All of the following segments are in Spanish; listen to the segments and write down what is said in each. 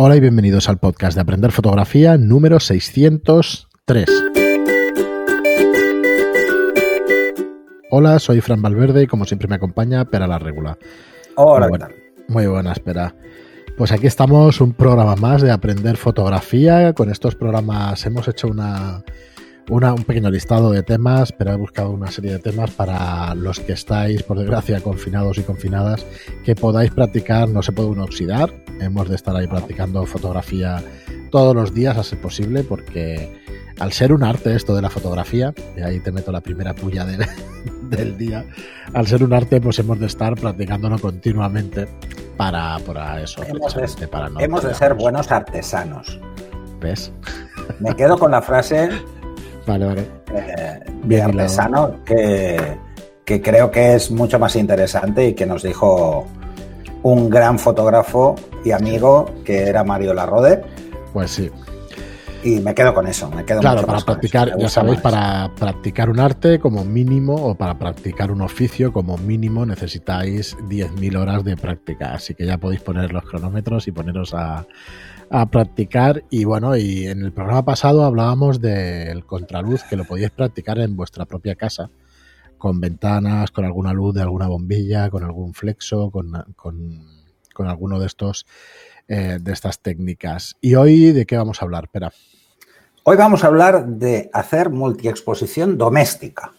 Hola y bienvenidos al podcast de Aprender Fotografía número 603. Hola, soy Fran Valverde y como siempre me acompaña Pera la Regula. Hola, muy, buena, muy buenas, Pera. Pues aquí estamos, un programa más de Aprender Fotografía. Con estos programas hemos hecho una, un pequeño listado de temas, pero he buscado una serie de temas para los que estáis, por desgracia, confinados y confinadas, que podáis practicar, no se puede uno oxidar, hemos de estar ahí practicando fotografía todos los días a ser posible, porque al ser un arte esto de la fotografía, y ahí te meto la primera puya del, del día, al ser un arte pues hemos de estar practicándolo continuamente para, para eso. Hemos, de, para no hemos de ser buenos artesanos. ¿Ves? Me quedo con la frase Vale, vale. Eh, bien artesano, que, que creo que es mucho más interesante y que nos dijo un gran fotógrafo y amigo que era Mario Larrode. Pues sí. Y me quedo con eso, me quedo Claro, para practicar, ya sabéis, para practicar un arte como mínimo o para practicar un oficio como mínimo necesitáis 10.000 horas de práctica. Así que ya podéis poner los cronómetros y poneros a, a practicar y bueno, y en el programa pasado hablábamos del contraluz que lo podíais practicar en vuestra propia casa con ventanas, con alguna luz de alguna bombilla, con algún flexo, con, con, alguno de estos eh, de estas técnicas. ¿Y hoy de qué vamos a hablar? Espera. Hoy vamos a hablar de hacer multiexposición doméstica.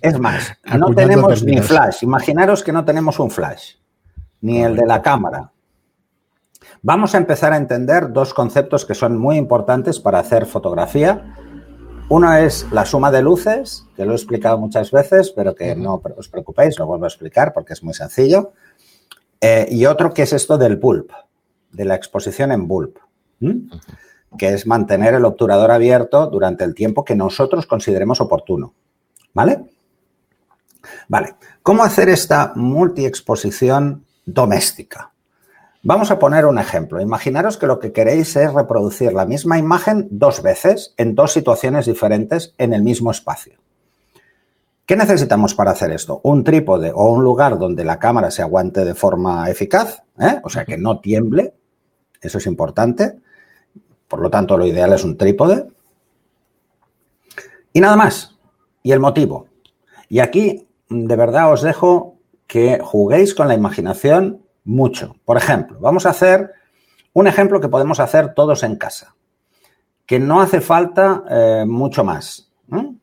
Es más, no tenemos ni flash. Imaginaros que no tenemos un flash, ni el de la cámara, Vamos a empezar a entender dos conceptos que son muy importantes para hacer fotografía. Uno es la suma de luces, que lo he explicado muchas veces, pero que no os preocupéis, lo vuelvo a explicar porque es muy sencillo. Eh, y otro que es esto del bulb, de la exposición en bulb, que es mantener el obturador abierto durante el tiempo que nosotros consideremos oportuno. ¿Vale? Vale. ¿Cómo hacer esta multiexposición doméstica? Vamos a poner un ejemplo. Imaginaros que lo que queréis es reproducir la misma imagen dos veces en dos situaciones diferentes en el mismo espacio. ¿Qué necesitamos para hacer esto? Un trípode o un lugar donde la cámara se aguante de forma eficaz, ¿eh? o sea, que no tiemble, eso es importante. Por lo tanto, lo ideal es un trípode. Y nada más. Y el motivo. Y aquí, de verdad, os dejo que juguéis con la imaginación mucho. Por ejemplo, vamos a hacer un ejemplo que podemos hacer todos en casa, que no hace falta eh, mucho más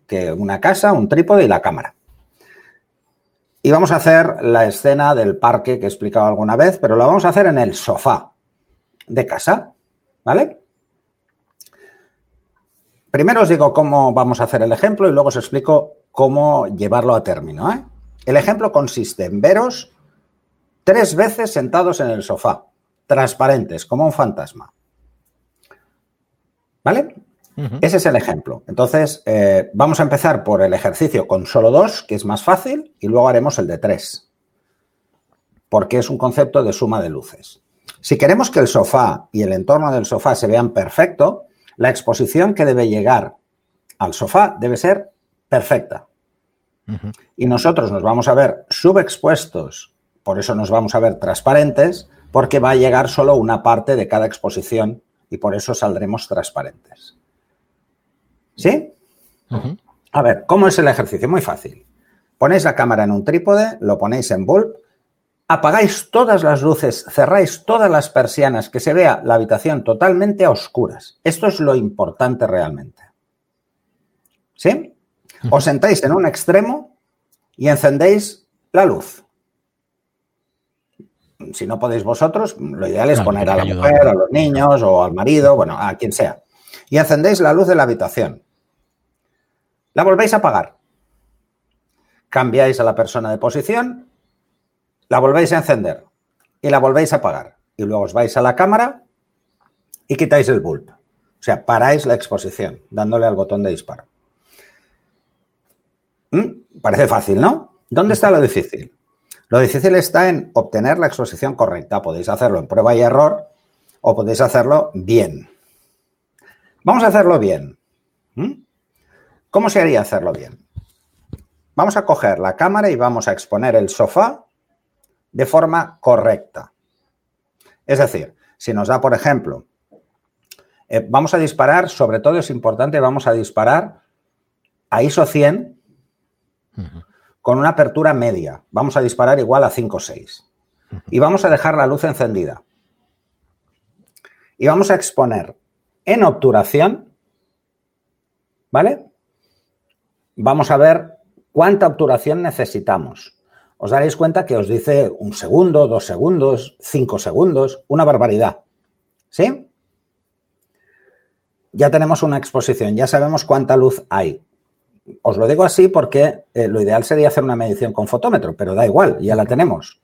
que una casa, un trípode y la cámara. Y vamos a hacer la escena del parque que he explicado alguna vez, pero lo vamos a hacer en el sofá de casa, ¿vale? Primero os digo cómo vamos a hacer el ejemplo y luego os explico cómo llevarlo a término. ¿eh? El ejemplo consiste en veros tres veces sentados en el sofá, transparentes, como un fantasma. ¿Vale? Ese es el ejemplo. Entonces, eh, vamos a empezar por el ejercicio con solo dos, que es más fácil, y luego haremos el de tres, porque es un concepto de suma de luces. Si queremos que el sofá y el entorno del sofá se vean perfecto, la exposición que debe llegar al sofá debe ser perfecta. Y nosotros nos vamos a ver subexpuestos por eso nos vamos a ver transparentes, porque va a llegar solo una parte de cada exposición y por eso saldremos transparentes. ¿Sí? A ver, ¿cómo es el ejercicio? Muy fácil. Ponéis la cámara en un trípode, lo ponéis en bulb, apagáis todas las luces, cerráis todas las persianas, que se vea la habitación totalmente a oscuras. Esto es lo importante realmente. ¿Sí? Os sentáis en un extremo y encendéis la luz si no podéis vosotros, lo ideal es poner a la mujer, a los niños o al marido, bueno, a quien sea. Y encendéis la luz de la habitación. La volvéis a apagar. Cambiáis a la persona de posición, la volvéis a encender y la volvéis a apagar. Y luego os vais a la cámara y quitáis el bulb. O sea, paráis la exposición dándole al botón de disparo. ¿Mm? Parece fácil, ¿no? ¿Dónde está lo difícil? Lo difícil está en obtener la exposición correcta. Podéis hacerlo en prueba y error o podéis hacerlo bien. Vamos a hacerlo bien. ¿Mm? ¿Cómo se haría hacerlo bien? Vamos a coger la cámara y vamos a exponer el sofá de forma correcta. Es decir, Si nos da, por ejemplo, eh, vamos a disparar, sobre todo es importante, vamos a disparar a ISO 100 con una apertura media. Vamos a disparar igual a 5 o 6. Y vamos a dejar la luz encendida. Y vamos a exponer en obturación, ¿vale? Vamos a ver cuánta obturación necesitamos. Os daréis cuenta que os dice un segundo, dos segundos, cinco segundos, una barbaridad. ¿Sí? Ya tenemos una exposición, ya sabemos cuánta luz hay. Os lo digo así porque eh, lo ideal sería hacer una medición con fotómetro, pero da igual, ya la tenemos.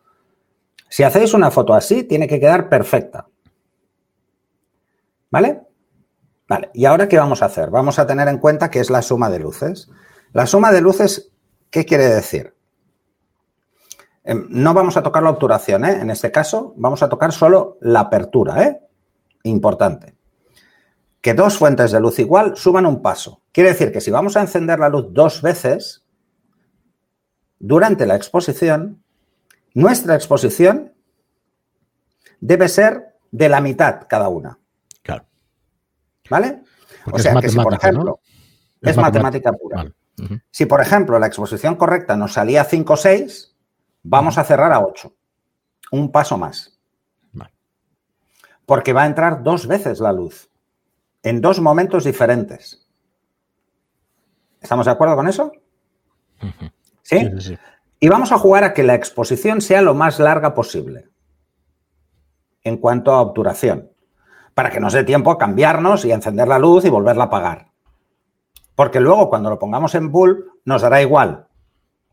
Si hacéis una foto así, tiene que quedar perfecta. ¿Vale? Vale, ¿y ahora qué vamos a hacer? Vamos a tener en cuenta que es la suma de luces. La suma de luces, ¿qué quiere decir? Em, no vamos a tocar la obturación, ¿eh? En este caso, vamos a tocar solo la apertura, ¿eh? Importante. Que dos fuentes de luz igual suman un paso. Quiere decir que si vamos a encender la luz dos veces durante la exposición, nuestra exposición debe ser de la mitad cada una. Claro. ¿Vale? o sea que si, por ejemplo, es, matemática, pura. Si, por ejemplo, la exposición correcta nos salía 5 o 6, vamos a cerrar a 8. Un paso más. Porque va a entrar dos veces la luz, en dos momentos diferentes. ¿Estamos de acuerdo con eso? ¿Sí? sí, Y vamos a jugar a que la exposición sea lo más larga posible en cuanto a obturación, para que nos dé tiempo a cambiarnos y encender la luz y volverla a apagar. Porque luego cuando lo pongamos en bulb nos dará igual,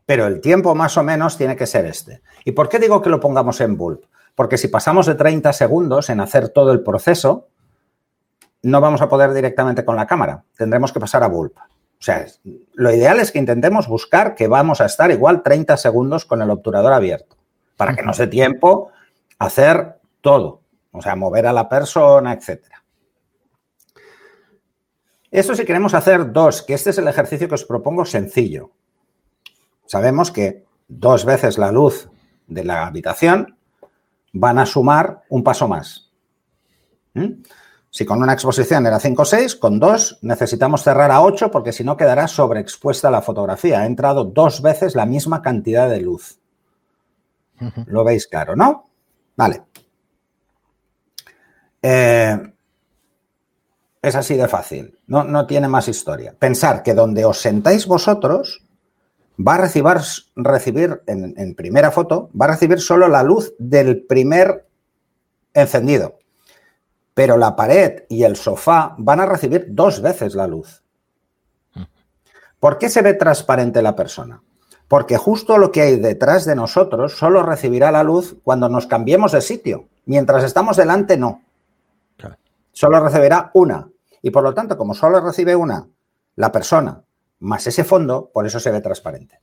pero el tiempo más o menos tiene que ser este. ¿Y por qué digo que lo pongamos en bulb? Porque si pasamos de 30 segundos en hacer todo el proceso, no vamos a poder directamente con la cámara. Tendremos que pasar a bulb. O sea, lo ideal es que intentemos buscar que vamos a estar igual 30 segundos con el obturador abierto, para que nos dé tiempo a hacer todo. O sea, mover a la persona, etcétera. Esto si queremos hacer dos, que este es el ejercicio que os propongo sencillo sabemos que dos veces la luz de la habitación van a sumar un paso más. ¿Mm? Si con una exposición era 5 o 6, con dos necesitamos cerrar a 8 porque si no quedará sobreexpuesta la fotografía. Ha entrado dos veces la misma cantidad de luz. Lo veis claro, ¿no? Vale. Eh, es así de fácil, no, no tiene más historia. Pensar que donde os sentáis vosotros, va a recibir, recibir en, primera foto, va a recibir solo la luz del primer encendido. Pero la pared y el sofá van a recibir dos veces la luz. ¿Por qué se ve transparente la persona? Porque justo lo que hay detrás de nosotros solo recibirá la luz cuando nos cambiemos de sitio. Mientras estamos delante, no. Solo recibirá una. Y por lo tanto, como solo recibe una la persona más ese fondo, por eso se ve transparente.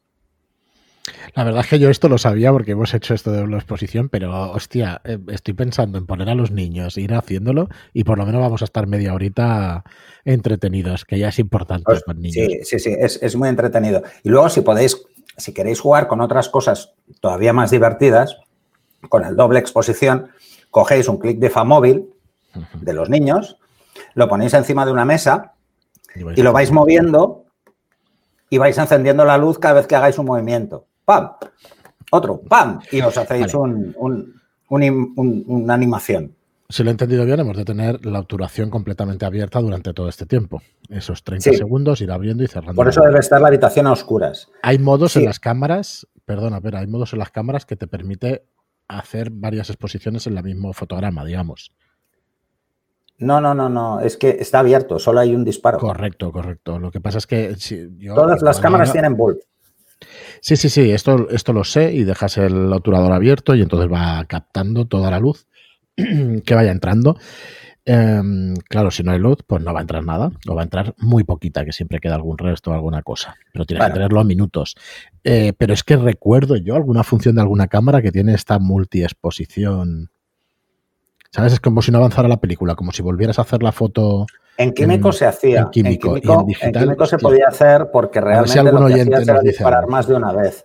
La verdad es que yo esto lo sabía porque hemos hecho esto de la exposición, pero hostia, eh, estoy pensando en poner a los niños, ir haciéndolo y por lo menos vamos a estar media horita entretenidos, que ya es importante pues, para niños. Sí, sí, sí, es, es, muy entretenido. Y luego si podéis, si queréis jugar con otras cosas todavía más divertidas, con el doble exposición, cogéis un clic de móvil de los niños, lo ponéis encima de una mesa y lo vais moviendo y vais encendiendo la luz cada vez que hagáis un movimiento. ¡Pam! Otro, ¡pam! Y os hacéis una animación. Si lo he entendido bien, hemos de tener la obturación completamente abierta durante todo este tiempo. Esos 30 segundos, ir abriendo y cerrando. Por eso debe estar la habitación a oscuras. Hay modos en las cámaras, perdona, pero hay modos en las cámaras que te permite hacer varias exposiciones en el mismo fotograma, digamos. No, no, no, no. Es que está abierto, solo hay un disparo. Correcto, correcto. Lo que pasa es que. Todas las cámaras tienen bulb. Sí, sí, sí. Esto, esto lo sé y dejas el obturador abierto y entonces va captando toda la luz que vaya entrando. Em, claro, si no hay luz, pues no va a entrar nada, o va a entrar muy poquita, que siempre queda algún resto o alguna cosa, pero tienes que tenerlo a minutos. Eh, pero es que recuerdo yo alguna función de alguna cámara que tiene esta multi-exposición ¿Sabes? Es como si no avanzara la película, como si volvieras a hacer la foto. En químico se hacía. En químico, en, digital, en químico se podía hacer porque realmente lo que hacías era disparar más de una vez.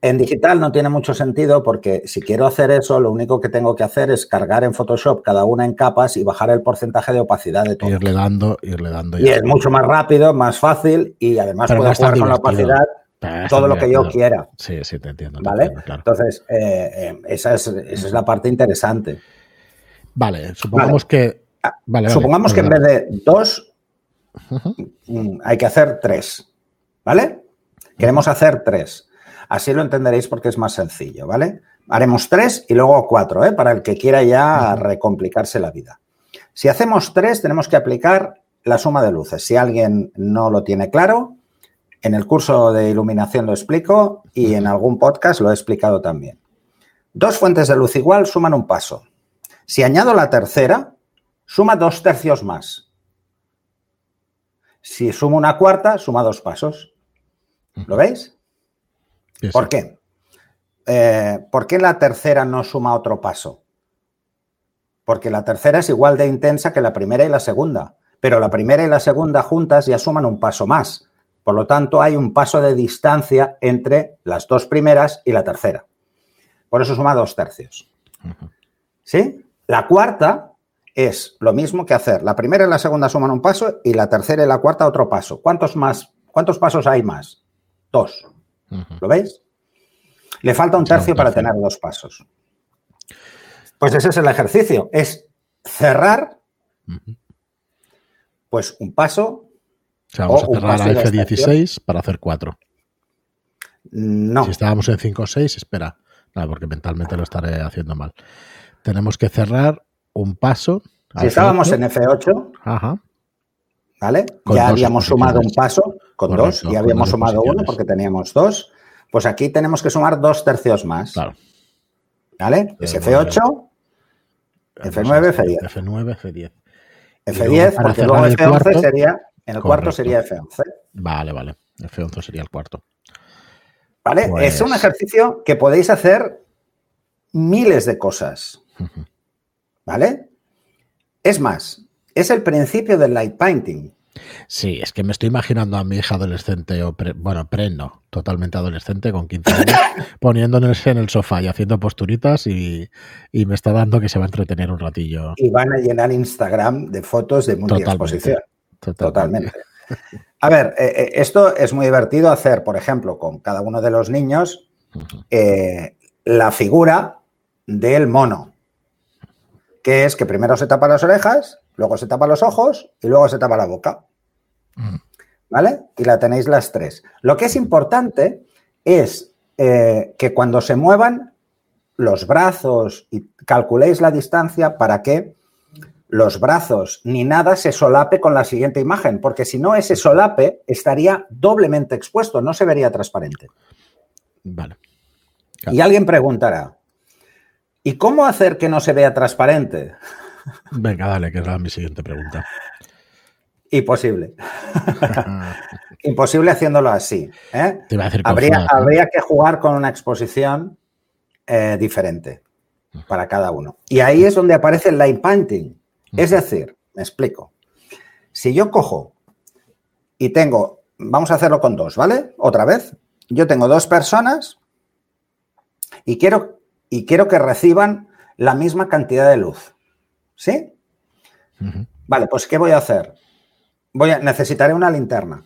En digital no tiene mucho sentido porque si quiero hacer eso, lo único que tengo que hacer es cargar en Photoshop cada una en capas y bajar el porcentaje de opacidad de todo. Irle dando, irle dando. Y es mucho más rápido, más fácil y además puedo jugar con la opacidad todo lo que yo quiera. Sí, sí, te entiendo. ¿Vale? Entonces, eh, eh, esa, es, esa, es, la parte interesante. Vale, supongamos que. Ah, supongamos que en vez de dos, mm, hay que hacer tres. ¿Vale? Queremos hacer tres. Así lo entenderéis porque es más sencillo, ¿vale? Haremos tres y luego cuatro, ¿eh? Para el que quiera ya recomplicarse la vida. Si hacemos tres, tenemos que aplicar la suma de luces. Si alguien no lo tiene claro, en el curso de iluminación lo explico y en algún podcast lo he explicado también. Dos fuentes de luz igual suman un paso. Si añado la tercera, suma dos tercios más. Si sumo una cuarta, suma dos pasos. ¿Lo veis? ¿Por qué? Eh, ¿Por qué la tercera no suma otro paso? Porque la tercera es igual de intensa que la primera y la segunda, pero la primera y la segunda juntas ya suman un paso más. Por lo tanto, hay un paso de distancia entre las dos primeras y la tercera. Por eso suma dos tercios. ¿Sí? La cuarta es lo mismo que hacer. La primera y la segunda suman un paso y la tercera y la cuarta otro paso. ¿Cuántos más? ¿Cuántos pasos hay más? Dos. ¿Lo veis? Le falta un tercio para tener dos pasos. Pues ese es el ejercicio, es cerrar pues un paso. O sea, vamos a cerrar a F16 para hacer cuatro. No. Si estábamos en 5 o 6, espera. No, porque mentalmente lo estaré haciendo mal. Tenemos que cerrar un paso. Si estábamos en F8, Ajá. ¿vale? ya habíamos sumado un paso con dos, ya habíamos sumado uno porque teníamos dos. Pues aquí tenemos que sumar dos tercios más. Claro. ¿Vale? Es F8, F9, F10. F9, F10. F10, porque luego F11 sería, en el cuarto sería F11. Vale, vale. F11 sería el cuarto. ¿Vale? Es un pues ejercicio que podéis hacer miles de cosas. ¿Vale? Es más, es el principio del light painting. Sí, es que me estoy imaginando a mi hija adolescente, o bueno, pre no, totalmente adolescente, con 15 años, poniéndose en el sofá y haciendo posturitas y, me está dando que se va a entretener un ratillo. Y van a llenar Instagram de fotos de multi-exposición. Totalmente. A ver, eh, eh, esto es muy divertido hacer, por ejemplo, con cada uno de los niños, eh, la figura del mono, que es que primero se tapa las orejas, luego se tapa los ojos y luego se tapa la boca. ¿Vale? Y la tenéis las tres. Lo que es importante es eh, que cuando se muevan los brazos y calculéis la distancia para que los brazos ni nada se solape con la siguiente imagen, porque si no ese solape estaría doblemente expuesto, no se vería transparente. Vale. Y alguien preguntará, ¿y cómo hacer que no se vea transparente? Venga, dale, que es mi siguiente pregunta. Imposible. Imposible haciéndolo así. ¿eh? habría, habría, que jugar con una exposición eh, diferente para cada uno. Y ahí es donde aparece el light painting. Es decir, me explico. Si yo cojo y tengo, vamos a hacerlo con dos, ¿vale? Otra vez. Yo tengo dos personas y quiero, y quiero que reciban la misma cantidad de luz. ¿Sí? Vale, pues ¿qué voy a hacer? Voy a, necesitaré una linterna.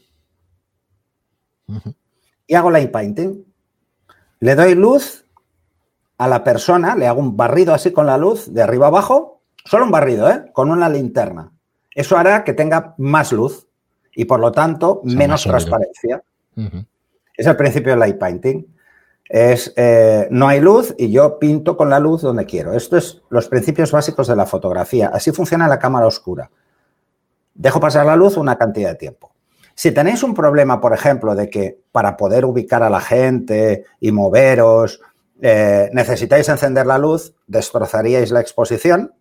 Y hago light painting. Le doy luz a la persona, le hago un barrido así con la luz de arriba abajo, solo un barrido, ¿eh? Con una linterna. Eso hará que tenga más luz y por lo tanto menos transparencia. Es el principio del light painting. Es eh, no hay luz y yo pinto con la luz donde quiero. Esto es los principios básicos de la fotografía. Así funciona la cámara oscura. Dejo pasar la luz una cantidad de tiempo. Si tenéis un problema, por ejemplo, de que para poder ubicar a la gente y moveros eh, necesitáis encender la luz, destrozaríais la exposición,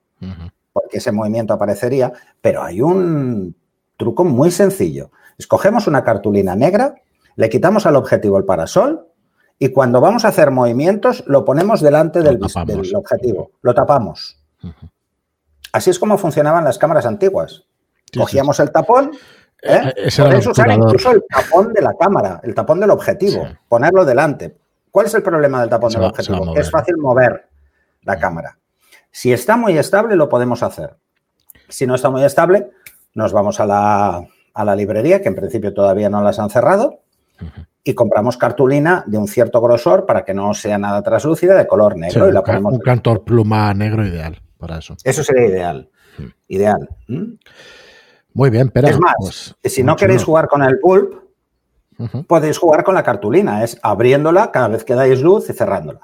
porque ese movimiento aparecería, pero hay un truco muy sencillo. Escogemos una cartulina negra, le quitamos al objetivo el parasol y cuando vamos a hacer movimientos lo ponemos delante del, objetivo, lo tapamos. Así es como funcionaban las cámaras antiguas. Cogíamos el tapón, ¿eh? eh usar incluso el tapón de la cámara, el tapón del objetivo, ponerlo delante. ¿Cuál es el problema del tapón del objetivo? Es fácil mover la cámara. Si está muy estable, lo podemos hacer. Si no está muy estable, nos vamos a la, librería, que en principio todavía no las han cerrado, y compramos cartulina de un cierto grosor para que no sea nada translúcida, de color negro. y la un cantor pluma negro ideal para eso. Eso sería ideal. Ideal. Muy bien, pero. Es más, pues, si no queréis jugar con el pulp, podéis jugar con la cartulina. Es abriéndola cada vez que dais luz y cerrándola.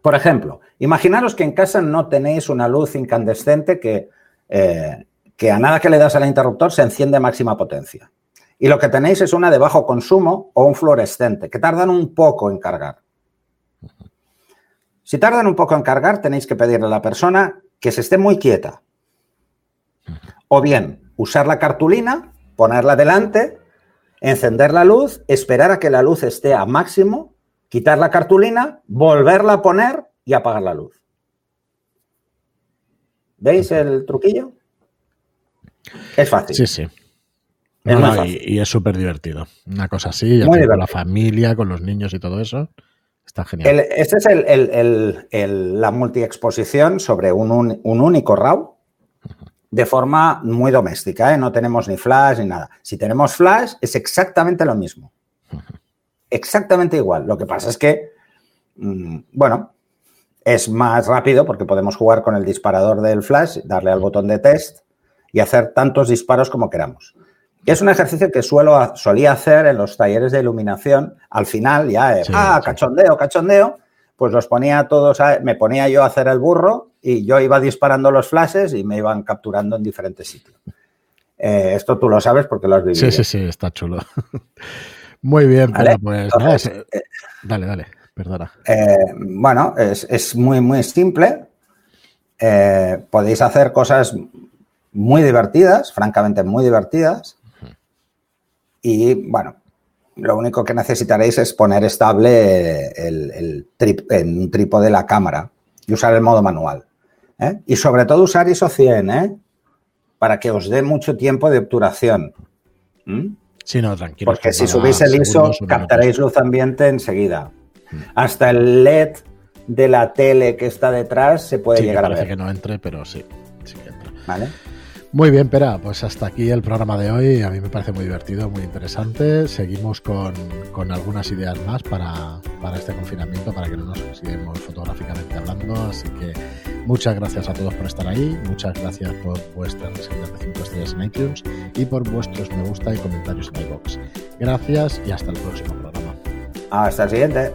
Por ejemplo, imaginaros que en casa no tenéis una luz incandescente que, eh, que a nada que le das al interruptor se enciende a máxima potencia. Y lo que tenéis es una de bajo consumo o un fluorescente, que tardan un poco en cargar. Si tardan un poco en cargar, tenéis que pedirle a la persona que se esté muy quieta. O bien, usar la cartulina, ponerla delante, encender la luz, esperar a que la luz esté a máximo quitar la cartulina, volverla a poner y apagar la luz. ¿Veis el truquillo? Es fácil. Sí, sí. Y, es súper divertido. Una cosa así, con la familia, con los niños y todo eso. Está genial. este es el, la multiexposición sobre un, único RAW de forma muy doméstica. ¿eh? No tenemos ni flash ni nada. Si tenemos flash, es exactamente lo mismo exactamente igual. Lo que pasa es que, mm, bueno, es más rápido porque podemos jugar con el disparador del flash, darle al botón de test y hacer tantos disparos como queramos. Es un ejercicio que suelo, solía hacer en los talleres de iluminación. Al final, ya, ah, cachondeo, cachondeo, pues los ponía todos, me ponía yo a hacer el burro y yo iba disparando los flashes y me iban capturando en diferentes sitios. Eh, esto tú lo sabes porque lo has vivido. Sí, sí, sí, está chulo. Muy bien, pues eh, dale, dale, perdona. Eh, bueno, es, muy, muy simple. Podéis hacer cosas muy divertidas, francamente muy divertidas. Y bueno, lo único que necesitaréis es poner estable el, el en un trípode de la cámara y usar el modo manual. Y sobre todo usar ISO 100, para que os dé mucho tiempo de obturación. Sí, no, tranquilo. Porque si subís el ISO, captaréis luz ambiente enseguida. Mm. Hasta el LED de la tele que está detrás se puede llegar a ver. que no entre, pero sí, sí que entra. Vale. Muy bien, Pera, pues hasta aquí el programa de hoy. A mí me parece muy divertido, muy interesante. Seguimos con, algunas ideas más para, este confinamiento, para que no nos sigamos fotográficamente hablando. Así que muchas gracias a todos por estar ahí. Muchas gracias por vuestras reseñas de 5 estrellas en iTunes y por vuestros me gusta y comentarios en iBox. Gracias y hasta el próximo programa. Hasta el siguiente.